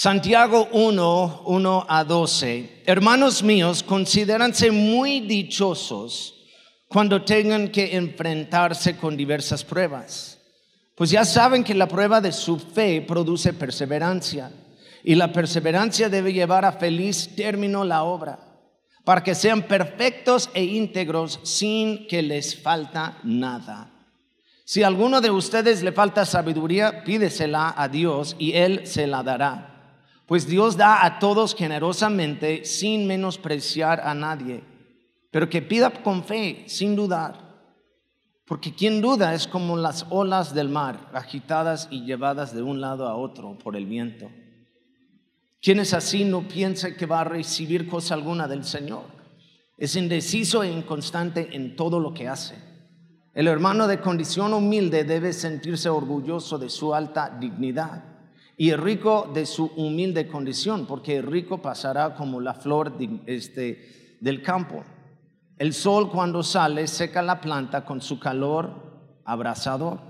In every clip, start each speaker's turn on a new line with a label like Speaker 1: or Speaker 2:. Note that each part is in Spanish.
Speaker 1: Santiago 1, 1 a 12. Hermanos míos, considéranse muy dichosos cuando tengan que enfrentarse con diversas pruebas. Pues ya saben que la prueba de su fe produce perseverancia y la perseverancia debe llevar a feliz término la obra, para que sean perfectos e íntegros sin que les falta nada. Si a alguno de ustedes le falta sabiduría, pídesela a Dios y Él se la dará. Pues Dios da a todos generosamente sin menospreciar a nadie, pero que pida con fe, sin dudar. Porque quien duda es como las olas del mar, agitadas y llevadas de un lado a otro por el viento. Quien es así no piensa que va a recibir cosa alguna del Señor. Es indeciso e inconstante en todo lo que hace. El hermano de condición humilde debe sentirse orgulloso de su alta dignidad y el rico de su humilde condición, porque el rico pasará como la flor este, del campo. El sol cuando sale seca la planta con su calor abrasador.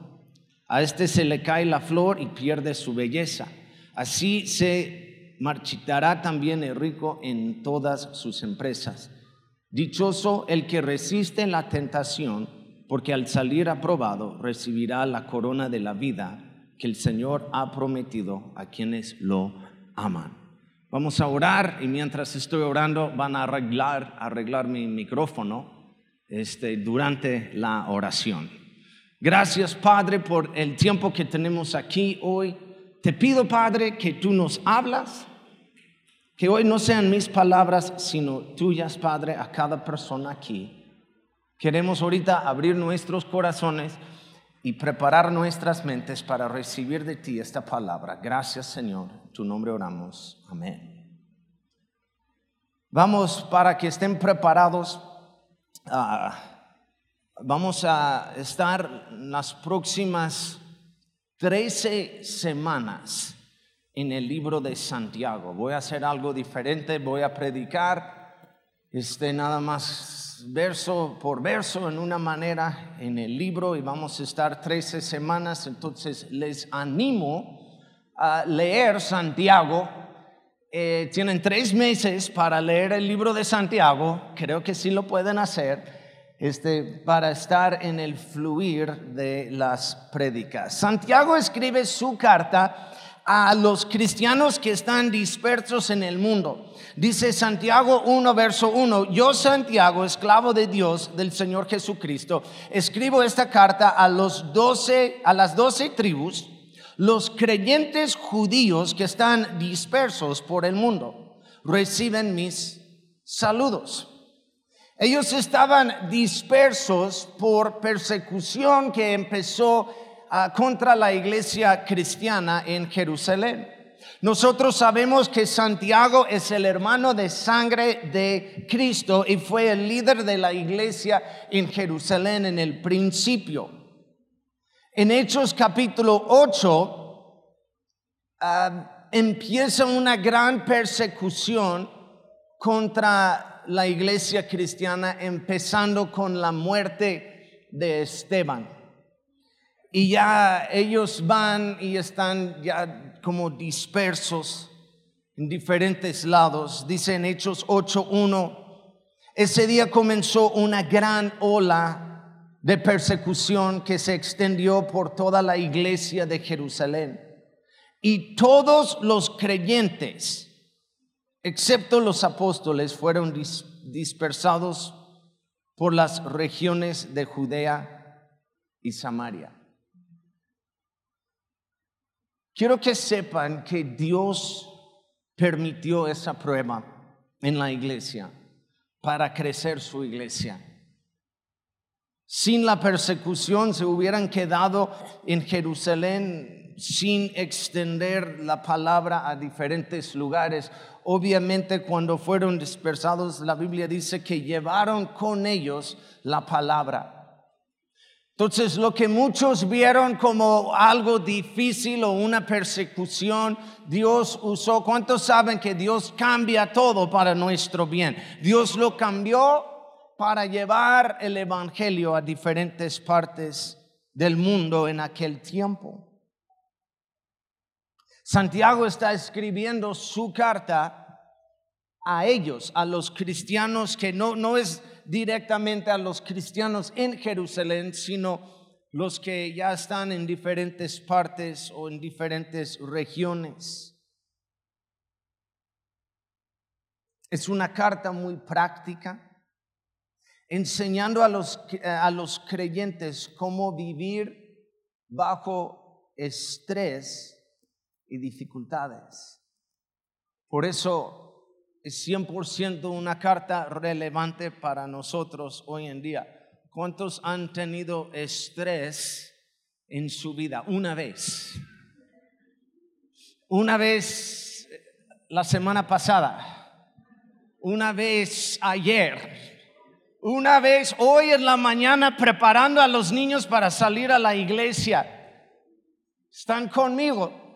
Speaker 1: A este se le cae la flor y pierde su belleza. Así se marchitará también el rico en todas sus empresas. Dichoso el que resiste la tentación, porque al salir aprobado recibirá la corona de la vida que el Señor ha prometido a quienes lo aman. Vamos a orar y mientras estoy orando van a arreglar, arreglar mi micrófono este, durante la oración. Gracias Padre por el tiempo que tenemos aquí hoy. Te pido Padre que tú nos hablas que hoy no sean mis palabras, sino tuyas, Padre, a cada persona aquí. Queremos ahorita abrir nuestros corazones y preparar nuestras mentes para recibir de ti esta palabra. Gracias, Señor. En tu nombre oramos. Amén. Vamos para que estén preparados. Ah, vamos a estar las próximas 13 semanas en el libro de Santiago. Voy a hacer algo diferente, voy a predicar este nada más verso por verso en una manera en el libro y vamos a estar 13 semanas, entonces les animo a leer Santiago. Eh, tienen tres meses para leer el libro de Santiago, creo que sí lo pueden hacer, este, para estar en el fluir de las prédicas. Santiago escribe su carta a los cristianos que están dispersos en el mundo. Dice Santiago 1, verso 1, yo Santiago, esclavo de Dios, del Señor Jesucristo, escribo esta carta a los doce, a las doce tribus, los creyentes judíos que están dispersos por el mundo, reciben mis saludos. Ellos estaban dispersos por persecución que empezó contra la iglesia cristiana en Jerusalén. Nosotros sabemos que Santiago es el hermano de sangre de Cristo y fue el líder de la iglesia en Jerusalén en el principio. En Hechos capítulo 8 ah, empieza una gran persecución contra la iglesia cristiana, empezando con la muerte de Esteban y ya ellos van y están ya como dispersos en diferentes lados. Dice en Hechos 8.1, ese día comenzó una gran ola de persecución que se extendió por toda la iglesia de Jerusalén. Y todos los creyentes, excepto los apóstoles, fueron dispersados por las regiones de Judea y Samaria. Quiero que sepan que Dios permitió esa prueba en la iglesia para crecer su iglesia. Sin la persecución se hubieran quedado en Jerusalén sin extender la palabra a diferentes lugares. Obviamente cuando fueron dispersados, la Biblia dice que llevaron con ellos la palabra. Entonces, lo que muchos vieron como algo difícil o una persecución, Dios usó. ¿Cuántos saben que Dios cambia todo para nuestro bien? Dios lo cambió para llevar el Evangelio a diferentes partes del mundo en aquel tiempo. Santiago está escribiendo su carta a ellos, a los cristianos, que no, no es directamente a los cristianos en Jerusalén, sino los que ya están en diferentes partes o en diferentes regiones. Es una carta muy práctica, enseñando a los, a los creyentes cómo vivir bajo estrés y dificultades. Por eso es 100% una carta relevante para nosotros hoy en día. ¿Cuántos han tenido estrés en su vida? Una vez. Una vez la semana pasada. Una vez ayer. Una vez hoy en la mañana preparando a los niños para salir a la iglesia. ¿Están conmigo?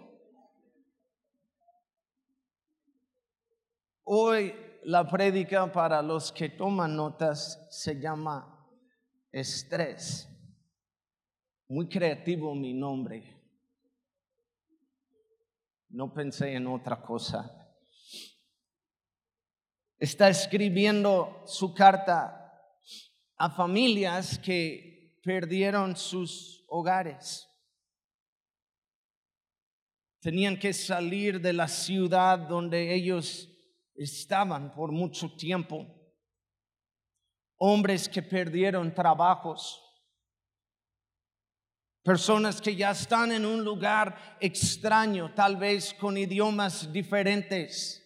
Speaker 1: Hoy la prédica para los que toman notas se llama estrés. Muy creativo mi nombre. No pensé en otra cosa. Está escribiendo su carta a familias que perdieron sus hogares. Tenían que salir de la ciudad donde ellos estaban por mucho tiempo. Hombres que perdieron trabajos. Personas que ya están en un lugar extraño, tal vez con idiomas diferentes,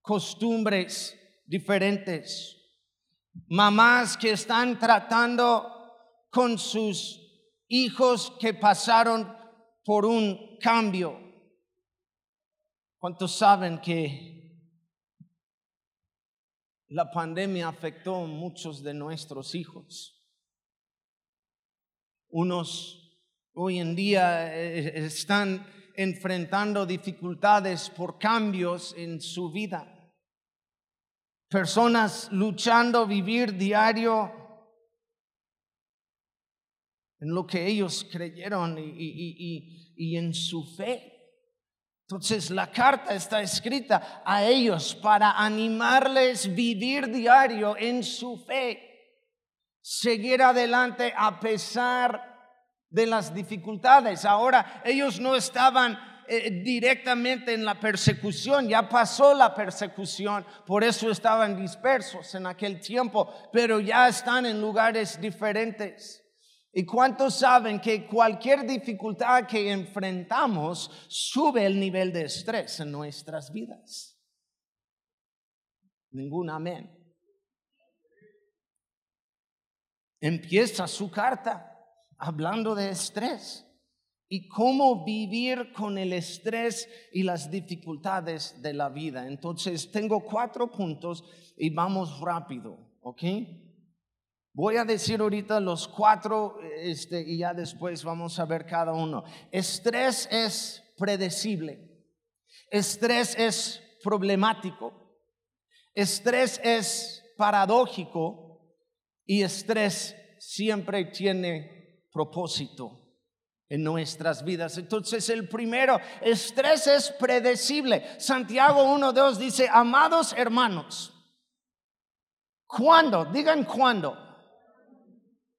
Speaker 1: costumbres diferentes. Mamás que están tratando con sus hijos que pasaron por un cambio. ¿Cuántos saben que la pandemia afectó a muchos de nuestros hijos. Unos hoy en día eh, están enfrentando dificultades por cambios en su vida. Personas luchando vivir diario en lo que ellos creyeron y, en su fe. Entonces la carta está escrita a ellos para animarles vivir diario en su fe, seguir adelante a pesar de las dificultades. Ahora ellos no estaban eh, directamente en la persecución, ya pasó la persecución, por eso estaban dispersos en aquel tiempo, pero ya están en lugares diferentes. ¿Y cuántos saben que cualquier dificultad que enfrentamos sube el nivel de estrés en nuestras vidas? Ningún amén. Empieza su carta hablando de estrés y cómo vivir con el estrés y las dificultades de la vida. Entonces, tengo cuatro puntos y vamos rápido, ¿ok? Voy a decir ahorita los cuatro este, y ya después vamos a ver cada uno. Estrés es predecible. Estrés es problemático. Estrés es paradójico. Y estrés siempre tiene propósito en nuestras vidas. Entonces el primero, estrés es predecible. Santiago 1.2 dice, amados hermanos, ¿cuándo? Digan cuándo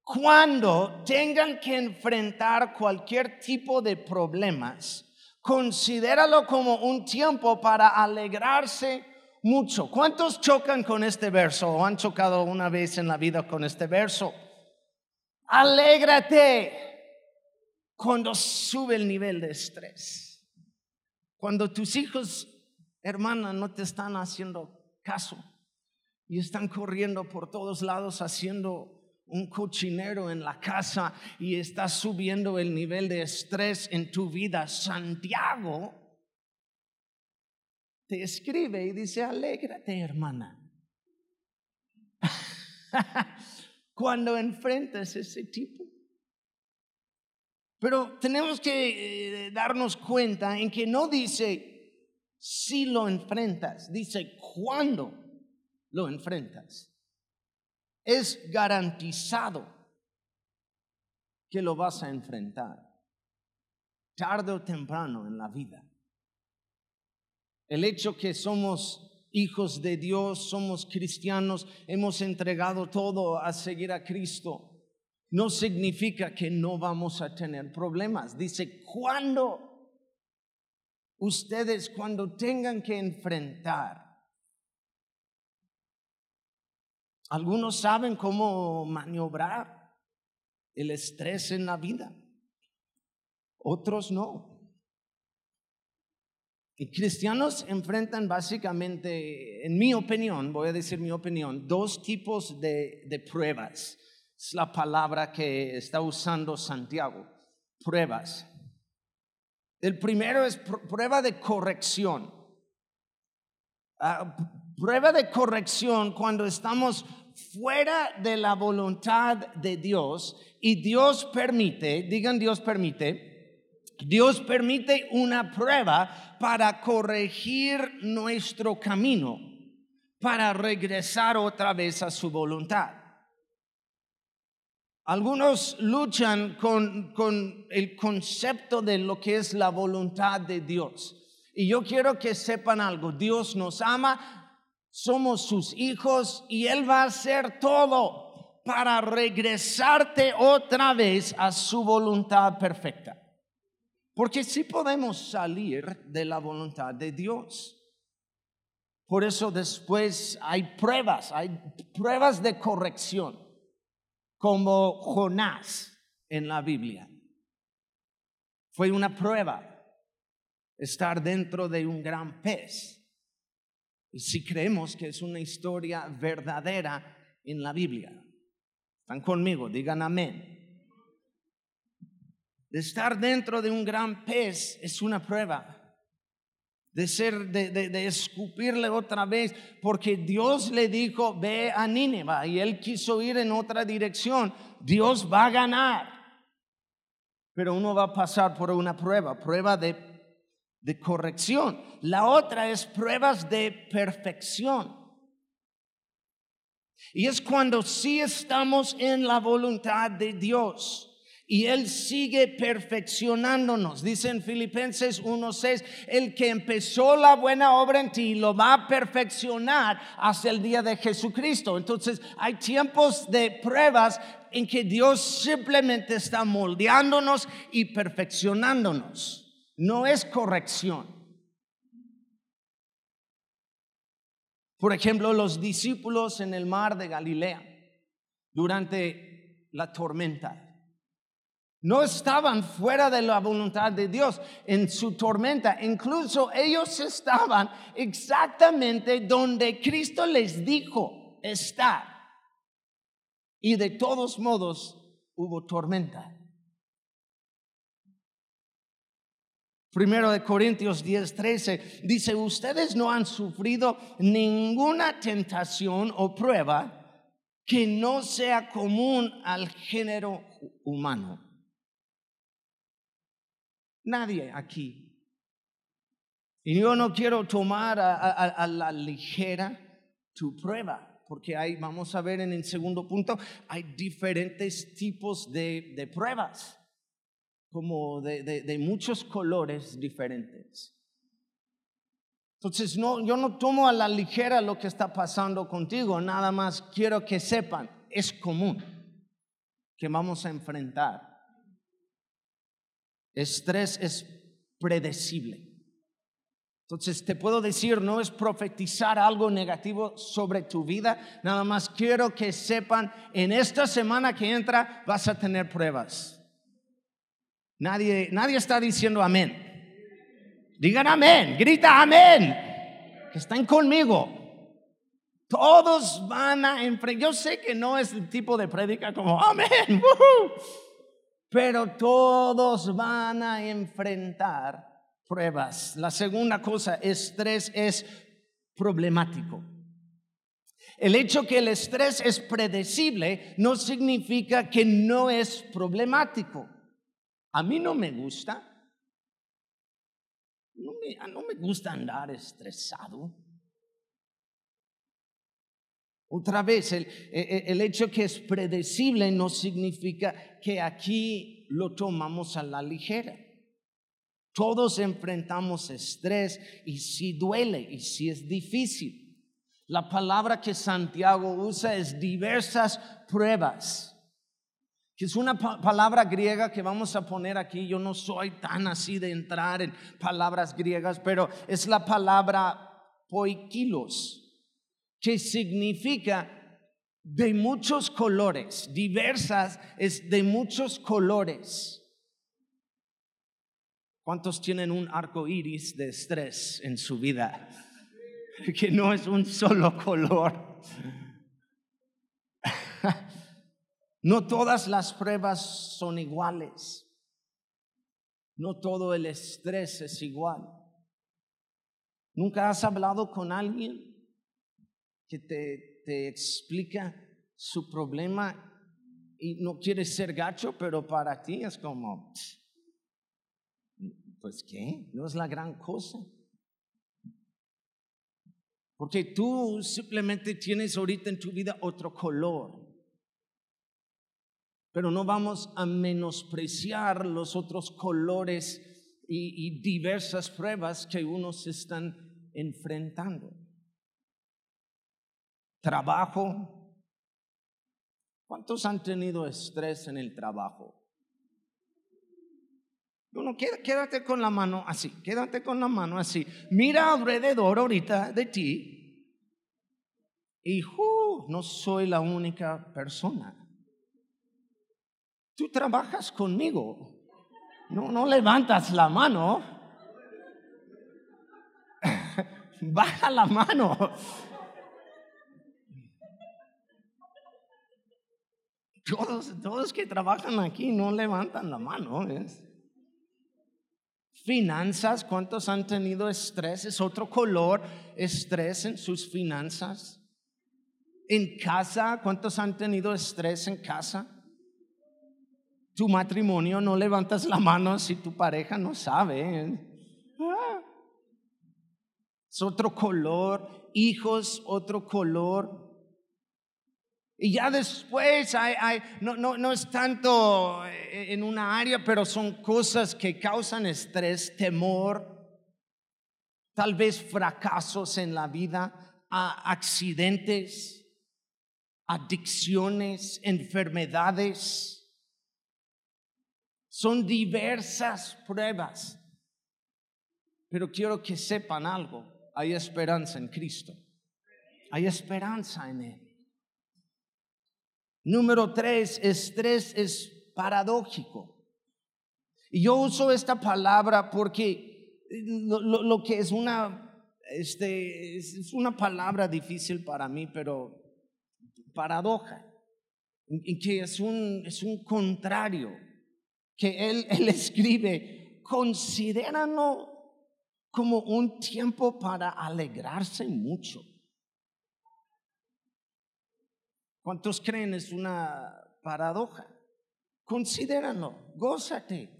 Speaker 1: cuando tengan que enfrentar cualquier tipo de problemas, considéralo como un tiempo para alegrarse mucho. ¿Cuántos chocan con este verso o han chocado una vez en la vida con este verso? Alégrate cuando sube el nivel de estrés. Cuando tus hijos, hermana, no te están haciendo caso y están corriendo por todos lados haciendo un cochinero en la casa y estás subiendo el nivel de estrés en tu vida, Santiago te escribe y dice, alégrate hermana. Cuando enfrentas ese tipo. Pero tenemos que eh, darnos cuenta en que no dice si lo enfrentas, dice cuándo lo enfrentas es garantizado que lo vas a enfrentar tarde o temprano en la vida. El hecho que somos hijos de Dios, somos cristianos, hemos entregado todo a seguir a Cristo, no significa que no vamos a tener problemas. Dice, cuando ustedes, cuando tengan que enfrentar, algunos saben cómo maniobrar el estrés en la vida, otros no. Y cristianos enfrentan básicamente, en mi opinión, voy a decir mi opinión, dos tipos de, de pruebas. Es la palabra que está usando Santiago, pruebas. El primero es prueba de corrección. Ah, prueba de corrección cuando estamos fuera de la voluntad de Dios y Dios permite, digan Dios permite, Dios permite una prueba para corregir nuestro camino, para regresar otra vez a su voluntad. Algunos luchan con, el concepto de lo que es la voluntad de Dios. Y yo quiero que sepan algo, Dios nos ama, somos sus hijos y Él va a hacer todo para regresarte otra vez a su voluntad perfecta. Porque sí podemos salir de la voluntad de Dios. Por eso después hay pruebas, hay pruebas de corrección, como Jonás en la Biblia. Fue una prueba estar dentro de un gran pez. Si creemos que es una historia verdadera en la Biblia. ¿Están conmigo? Digan amén de estar dentro de un gran pez es una prueba. De ser, de, de, escupirle otra vez, porque Dios le dijo, ve a Nínive, y él quiso ir en otra dirección. Dios va a ganar. Pero uno va a pasar por una prueba, prueba de, de corrección. La otra es pruebas de perfección. Y es cuando sí estamos en la voluntad de Dios y Él sigue perfeccionándonos. Dice en Filipenses 1:6, el que empezó la buena obra en ti lo va a perfeccionar hasta el día de Jesucristo. Entonces hay tiempos de pruebas en que Dios simplemente está moldeándonos y perfeccionándonos. No es corrección. Por ejemplo, los discípulos en el mar de Galilea durante la tormenta. No estaban fuera de la voluntad de Dios en su tormenta. Incluso ellos estaban exactamente donde Cristo les dijo estar. Y de todos modos hubo tormenta. Primero de Corintios 10, 13 dice, ustedes no han sufrido ninguna tentación o prueba que no sea común al género humano. Nadie aquí. Y yo no quiero tomar a, la ligera tu prueba, porque hay, vamos a ver en el segundo punto, hay diferentes tipos de, pruebas, como de, muchos colores diferentes. Entonces, no, yo no tomo a la ligera lo que está pasando contigo, nada más quiero que sepan, es común que vamos a enfrentar Estrés es predecible. Entonces te puedo decir, no es profetizar algo negativo sobre tu vida, nada más quiero que sepan, en esta semana que entra vas a tener pruebas. Nadie, nadie está diciendo amén. Digan amén, grita amén, que están conmigo. Todos van a enfrentar. Yo sé que no es el tipo de prédica como amén pero todos van a enfrentar pruebas. La segunda cosa, estrés es problemático. El hecho que el estrés es predecible no significa que no es problemático. A mí no me gusta. No me, gusta andar estresado. Otra vez, el, e, e, el, hecho que es predecible no significa que aquí lo tomamos a la ligera. Todos enfrentamos estrés y si duele y si es difícil. La palabra que Santiago usa es diversas pruebas que es una palabra griega que vamos a poner aquí. Yo no soy tan así de entrar en palabras griegas, pero es la palabra poikilos, que significa de muchos colores, diversas, es de muchos colores. ¿Cuántos tienen un arco iris de estrés en su vida? Que no es un solo color. No todas las pruebas son iguales. No todo el estrés es igual. ¿Nunca has hablado con alguien que te, te explica su problema y no quiere ser gacho, pero para ti es como, pues qué, no es la gran cosa. Porque tú simplemente tienes ahorita en tu vida otro color pero no vamos a menospreciar los otros colores y, diversas pruebas que unos están enfrentando. Trabajo. ¿Cuántos han tenido estrés en el trabajo? Bueno, quédate con la mano así, quédate con la mano así. Mira alrededor ahorita de ti y uh, no soy la única persona tú trabajas conmigo. No, no levantas la mano. Baja la mano. Todos, todos que trabajan aquí no levantan la mano. Finanzas, ¿cuántos han tenido estrés? Es otro color, estrés en sus finanzas. En casa, ¿cuántos han tenido estrés en casa? Tu matrimonio no levantas la mano si tu pareja no sabe. Ah. Es otro color, hijos, otro color. Y ya después hay, no, no, no es tanto eh, en una área, pero son cosas que causan estrés, temor, tal vez fracasos en la vida, accidentes, adicciones, enfermedades son diversas pruebas. Pero quiero que sepan algo. Hay esperanza en Cristo. Hay esperanza en Él. Número tres, estrés es paradójico. Y yo uso esta palabra porque lo, que es una, este, es una palabra difícil para mí, pero paradoja, y que es un, es un contrario que él, él escribe, considéralo como un tiempo para alegrarse mucho. ¿Cuántos creen es una paradoja? Considéralo, gózate.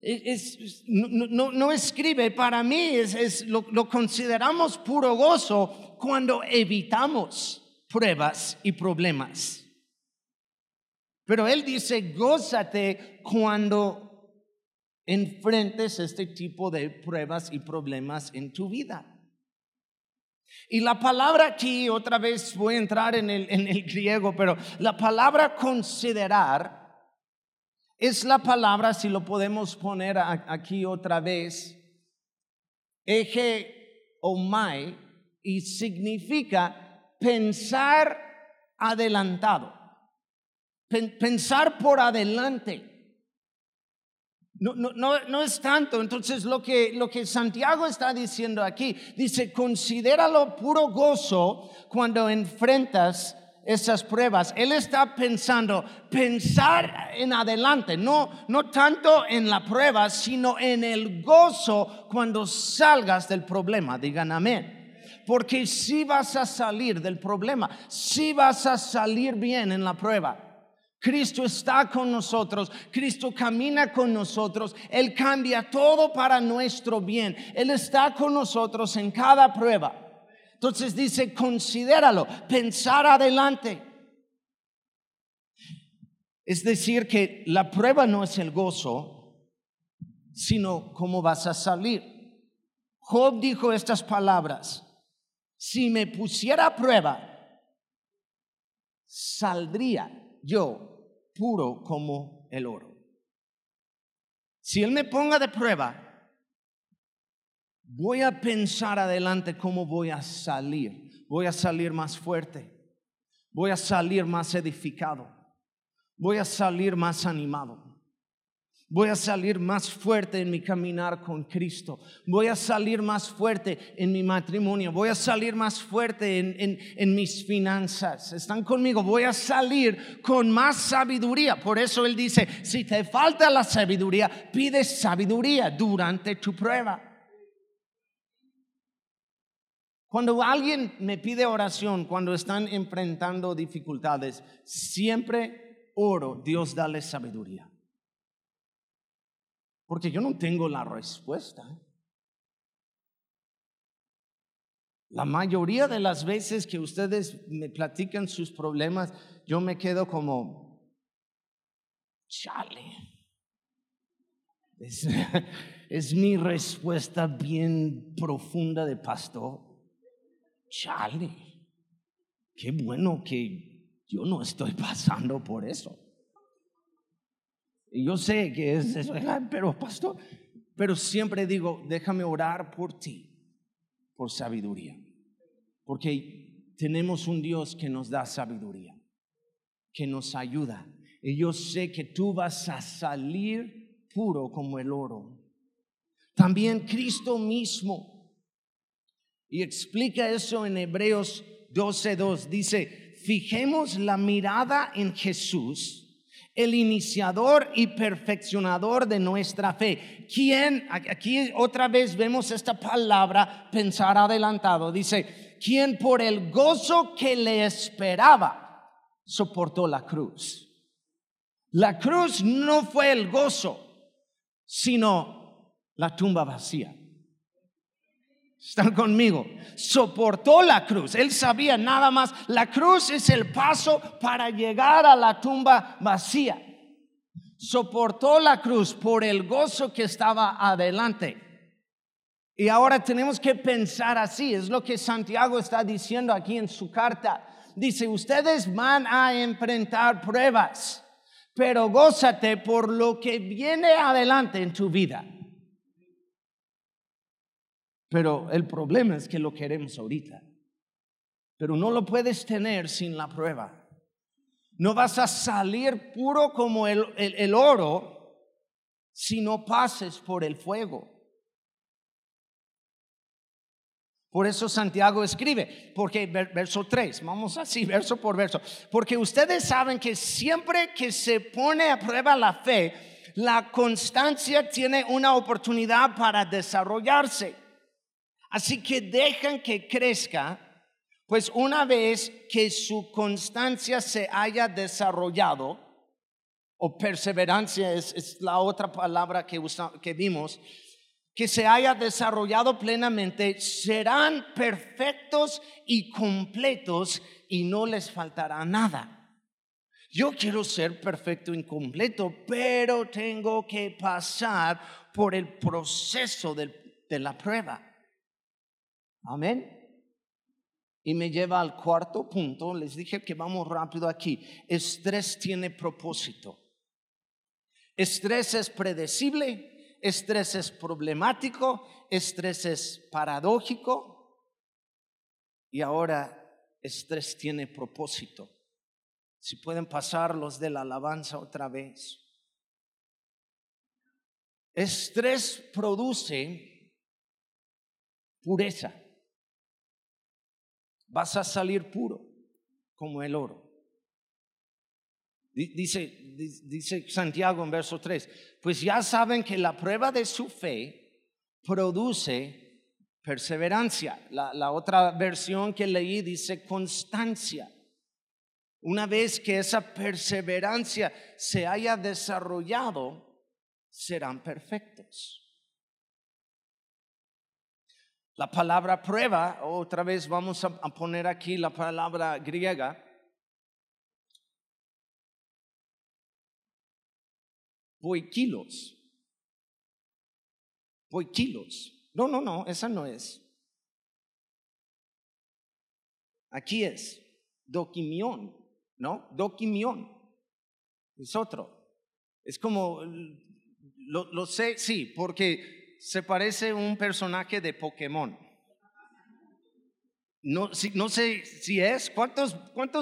Speaker 1: Es, no, no, escribe, para mí es, lo, lo consideramos puro gozo cuando evitamos pruebas y problemas. Pero él dice, gózate cuando enfrentes este tipo de pruebas y problemas en tu vida. Y la palabra aquí, otra vez voy a entrar en el, en el griego, pero la palabra considerar es la palabra, si lo podemos poner aquí otra vez, eje omai, y significa pensar adelantado pensar por adelante. No, no, no, no, es tanto. Entonces lo que, lo que Santiago está diciendo aquí, dice, considéralo puro gozo cuando enfrentas esas pruebas. Él está pensando, pensar en adelante, no, no tanto en la prueba, sino en el gozo cuando salgas del problema. Digan amén porque si vas a salir del problema, si vas a salir bien en la prueba. Cristo está con nosotros, Cristo camina con nosotros, Él cambia todo para nuestro bien, Él está con nosotros en cada prueba. Entonces dice, considéralo, pensar adelante. Es decir, que la prueba no es el gozo, sino cómo vas a salir. Job dijo estas palabras, si me pusiera a prueba, saldría yo puro como el oro. Si Él me ponga de prueba, voy a pensar adelante cómo voy a salir. Voy a salir más fuerte. Voy a salir más edificado. Voy a salir más animado. Voy a salir más fuerte en mi caminar con Cristo. Voy a salir más fuerte en mi matrimonio. Voy a salir más fuerte en, mis finanzas. ¿Están conmigo? Voy a salir con más sabiduría. Por eso Él dice, si te falta la sabiduría, pide sabiduría durante tu prueba. Cuando alguien me pide oración, cuando están enfrentando dificultades, siempre oro, Dios dale sabiduría. Porque yo no tengo la respuesta. La mayoría de las veces que ustedes me platican sus problemas, yo me quedo como, chale. Es, mi respuesta bien profunda de pastor. Chale. Qué bueno que yo no estoy pasando por eso. Yo sé que es eso, pero pastor, pero siempre digo, déjame orar por ti, por sabiduría. Porque tenemos un Dios que nos da sabiduría, que nos ayuda. Y yo sé que tú vas a salir puro como el oro. También Cristo mismo. Y explica eso en Hebreos 12.2. Dice, fijemos la mirada en Jesús el iniciador y perfeccionador de nuestra fe. ¿Quién, aquí otra vez vemos esta palabra pensar adelantado, dice, quien por el gozo que le esperaba soportó la cruz. La cruz no fue el gozo, sino la tumba vacía. Están conmigo. Soportó la cruz. Él sabía nada más. La cruz es el paso para llegar a la tumba vacía. Soportó la cruz por el gozo que estaba adelante. Y ahora tenemos que pensar así. Es lo que Santiago está diciendo aquí en su carta. Dice, ustedes van a enfrentar pruebas, pero gózate por lo que viene adelante en tu vida. Pero el problema es que lo queremos ahorita. Pero no lo puedes tener sin la prueba. No vas a salir puro como el, el, oro si no pases por el fuego. Por eso Santiago escribe, porque verso 3, vamos así, verso por verso, porque ustedes saben que siempre que se pone a prueba la fe, la constancia tiene una oportunidad para desarrollarse. Así que dejan que crezca, pues una vez que su constancia se haya desarrollado, o perseverancia es, la otra palabra que, que vimos, que se haya desarrollado plenamente, serán perfectos y completos y no les faltará nada. Yo quiero ser perfecto y completo, pero tengo que pasar por el proceso de la prueba. Amén. Y me lleva al cuarto punto. Les dije que vamos rápido aquí. Estrés tiene propósito. Estrés es predecible, estrés es problemático, estrés es paradójico. Y ahora estrés tiene propósito. Si pueden pasar los de la alabanza otra vez. Estrés produce pureza vas a salir puro como el oro. Dice, Santiago en verso 3, pues ya saben que la prueba de su fe produce perseverancia. La, la otra versión que leí dice constancia. Una vez que esa perseverancia se haya desarrollado, serán perfectos. La palabra prueba, otra vez vamos a poner aquí la palabra griega. kilos Voy kilos. No, no, no, esa no es. Aquí es doquimión, ¿no? Doquimión. Es otro. Es como, lo, lo sé, sí, porque se parece a un personaje de Pokémon. No, sé si es. ¿Cuántos,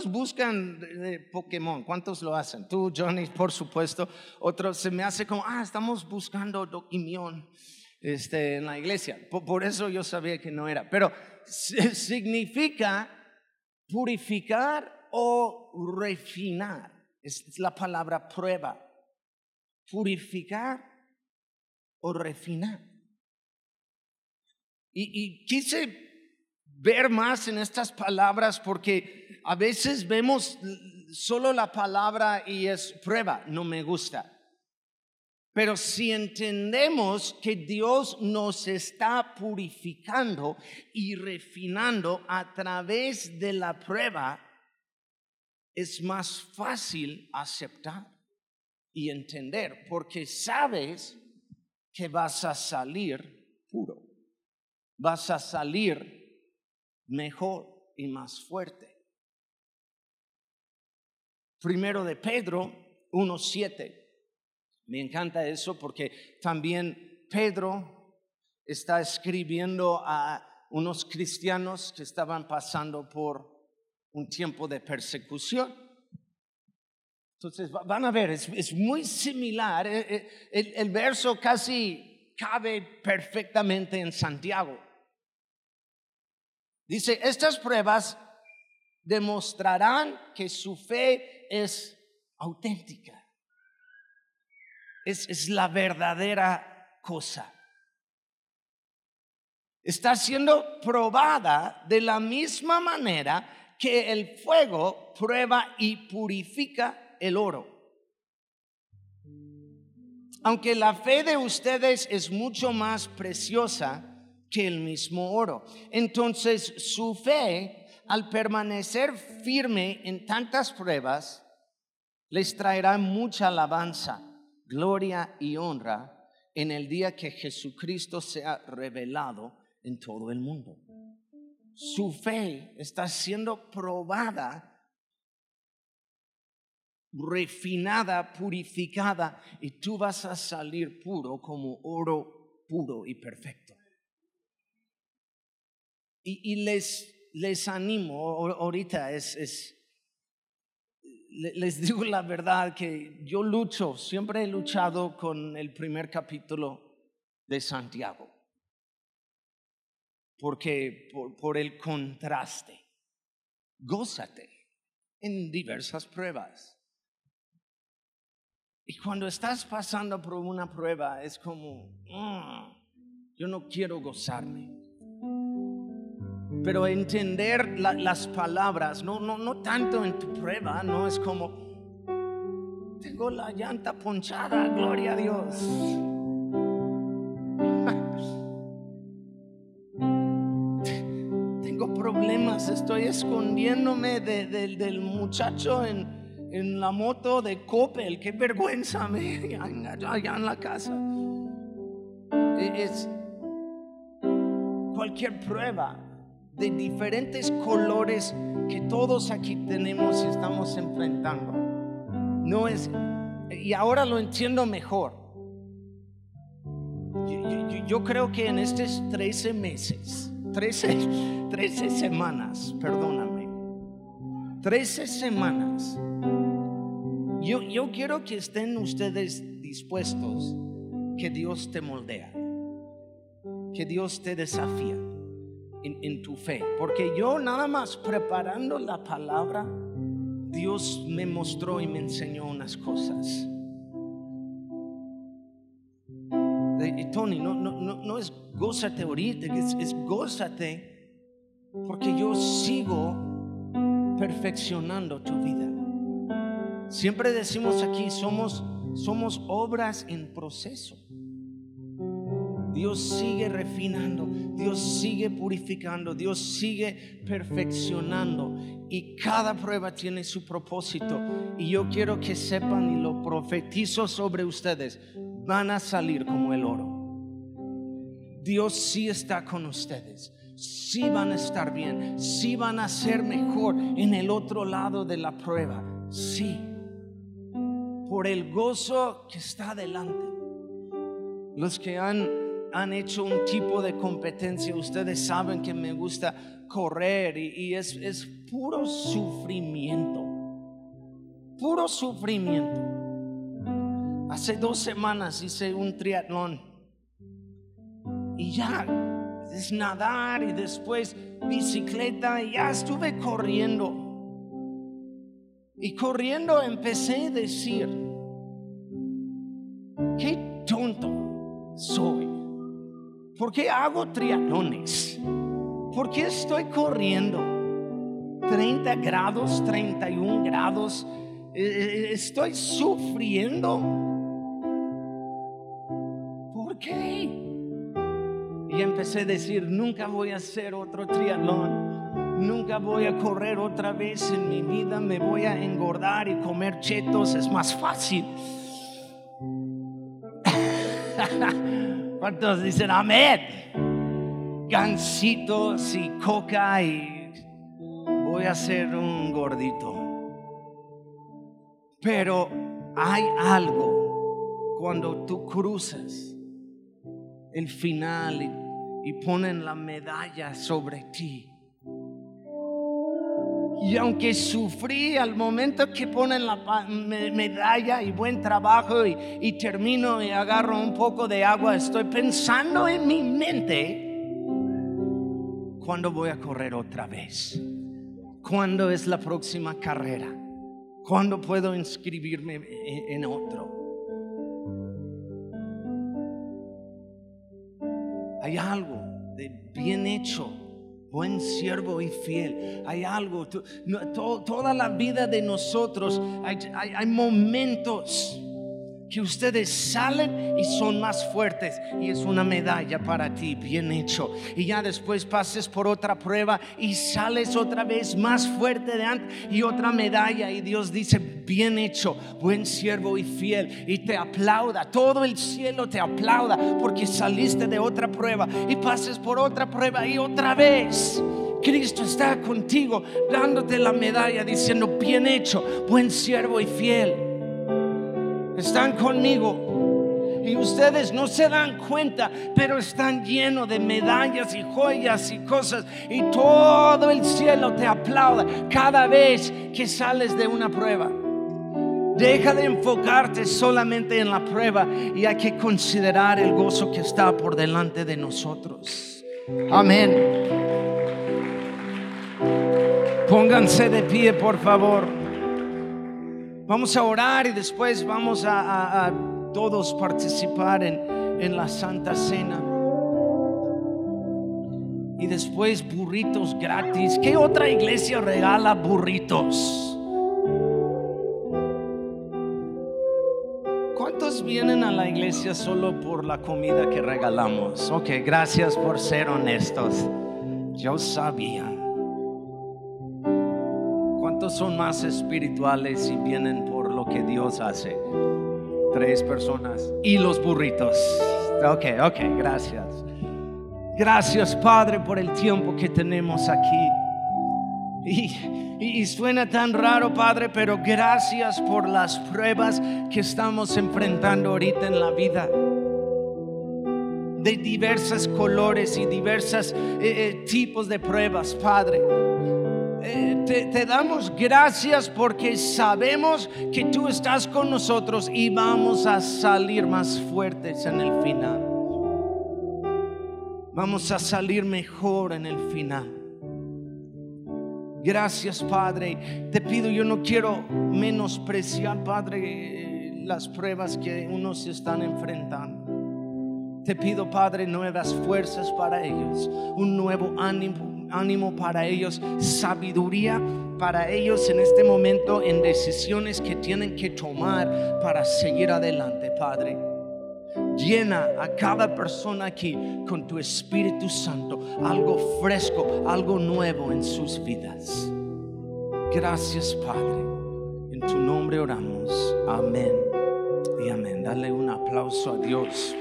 Speaker 1: buscan de, Pokémon? ¿Cuántos lo hacen? Tú, Johnny, por supuesto. Otro se me hace como, ah, estamos buscando Dokimion este, en la iglesia. Por, eso yo sabía que no era. Pero significa purificar o refinar. Es, la palabra prueba. Purificar o refinar. Y, quise ver más en estas palabras porque a veces vemos solo la palabra y es prueba, no me gusta. Pero si entendemos que Dios nos está purificando y refinando a través de la prueba, es más fácil aceptar y entender, porque sabes que vas a salir puro, vas a salir mejor y más fuerte. Primero de Pedro 1.7. Me encanta eso porque también Pedro está escribiendo a unos cristianos que estaban pasando por un tiempo de persecución. Entonces, van a ver, es, muy similar. Eh, eh, el, el verso casi cabe perfectamente en Santiago. Dice, estas pruebas demostrarán que su fe es auténtica. Es, es la verdadera cosa. Está siendo probada de la misma manera que el fuego prueba y purifica el oro. Aunque la fe de ustedes es mucho más preciosa que el mismo oro. Entonces su fe, al permanecer firme en tantas pruebas, les traerá mucha alabanza, gloria y honra en el día que Jesucristo sea revelado en todo el mundo. Su fe está siendo probada refinada, purificada, y tú vas a salir puro como oro puro y perfecto. Y, les, les animo ahorita, es, es, les digo la verdad que yo lucho, siempre he luchado con el primer capítulo de Santiago, porque por, por el contraste, gózate en diversas pruebas. Y cuando estás pasando por una prueba, es como, mm, yo no quiero gozarme. Pero entender las palabras, no, no, no tanto en tu prueba, no es como, tengo la llanta ponchada, gloria a Dios. tengo problemas, estoy escondiéndome del muchacho en, en, la moto de Coppel, qué vergüenza me allá en la casa. E, es cualquier prueba de diferentes colores que todos aquí tenemos y estamos enfrentando. No es, y ahora lo entiendo mejor. Yo, creo que en estos 13 meses, 13, 13 semanas, perdóname, 13 semanas, yo, yo quiero que estén ustedes dispuestos que Dios te moldea, que Dios te desafía en, tu fe. Porque yo nada más preparando la palabra, Dios me mostró y me enseñó unas cosas. Tony, no, no, no, no es gózate ahorita, es, es gózate porque yo sigo perfeccionando tu vida. Siempre decimos aquí, somos, somos obras en proceso. Dios sigue refinando, Dios sigue purificando, Dios sigue perfeccionando y cada prueba tiene su propósito. Y yo quiero que sepan y lo profetizo sobre ustedes, van a salir como el oro. Dios sí está con ustedes. Sí van a estar bien. Sí van a ser mejor en el otro lado de la prueba. Sí. Por el gozo que está delante. Los que han, han hecho un tipo de competencia, ustedes saben que me gusta correr y, es, es puro sufrimiento. Puro sufrimiento. Hace dos semanas hice un triatlón y ya es nadar y después bicicleta y ya estuve corriendo. Y corriendo empecé a decir, ¿Por qué hago triatlones? ¿Por qué estoy corriendo? 30 grados, 31 grados. Eh, eh, estoy sufriendo. ¿Por qué? Y empecé a decir, nunca voy a hacer otro triatlón. Nunca voy a correr otra vez en mi vida. Me voy a engordar y comer chetos. Es más fácil. ¿Cuántos dicen amén? gancitos y coca y voy a ser un gordito. Pero hay algo cuando tú cruzas el final y, y ponen la medalla sobre ti. Y aunque sufrí al momento que ponen la medalla y buen trabajo y, y, termino y agarro un poco de agua, estoy pensando en mi mente ¿Cuándo voy a correr otra vez? ¿Cuándo es la próxima carrera? ¿Cuándo puedo inscribirme en otro? Hay algo de bien hecho, buen siervo y fiel. Hay algo, toda la vida de nosotros, hay, hay momentos que ustedes salen y son más fuertes y es una medalla para ti, bien hecho. Y ya después pases por otra prueba y sales otra vez más fuerte de antes y otra medalla y Dios dice, bien hecho, buen siervo y fiel y te aplauda, todo el cielo te aplauda porque saliste de otra prueba y pases por otra prueba y otra vez. Cristo está contigo dándote la medalla diciendo, bien hecho, buen siervo y fiel están conmigo. Y ustedes no se dan cuenta, pero están llenos de medallas y joyas y cosas. Y todo el cielo te aplauda cada vez que sales de una prueba. Deja de enfocarte solamente en la prueba y hay que considerar el gozo que está por delante de nosotros. Amén. Pónganse de pie, por favor. Vamos a orar y después vamos a, todos participar en, en la Santa Cena. Y después burritos gratis. ¿Qué otra iglesia regala burritos? ¿Cuántos vienen a la iglesia solo por la comida que regalamos? Ok, gracias por ser honestos. Yo sabía son más espirituales y vienen por lo que Dios hace? Tres personas y los burritos. Ok, ok, gracias. Gracias Padre por el tiempo que tenemos aquí. Y, suena tan raro, Padre, pero gracias por las pruebas que estamos enfrentando ahorita en la vida. De diversos colores y diversos eh, eh, tipos de pruebas, Padre. Eh, te, damos gracias porque sabemos que tú estás con nosotros y vamos a salir más fuertes en el final. Vamos a salir mejor en el final. Gracias, Padre. Te pido, yo no quiero menospreciar, Padre, las pruebas que unos están enfrentando. Te pido, Padre, nuevas fuerzas para ellos, un nuevo ánimo ánimo para ellos, sabiduría para ellos en este momento en decisiones que tienen que tomar para seguir adelante, Padre. Llena a cada persona aquí con tu Espíritu Santo, algo fresco, algo nuevo en sus vidas. Gracias, Padre. En tu nombre oramos. Amén y amén. Dale un aplauso a Dios.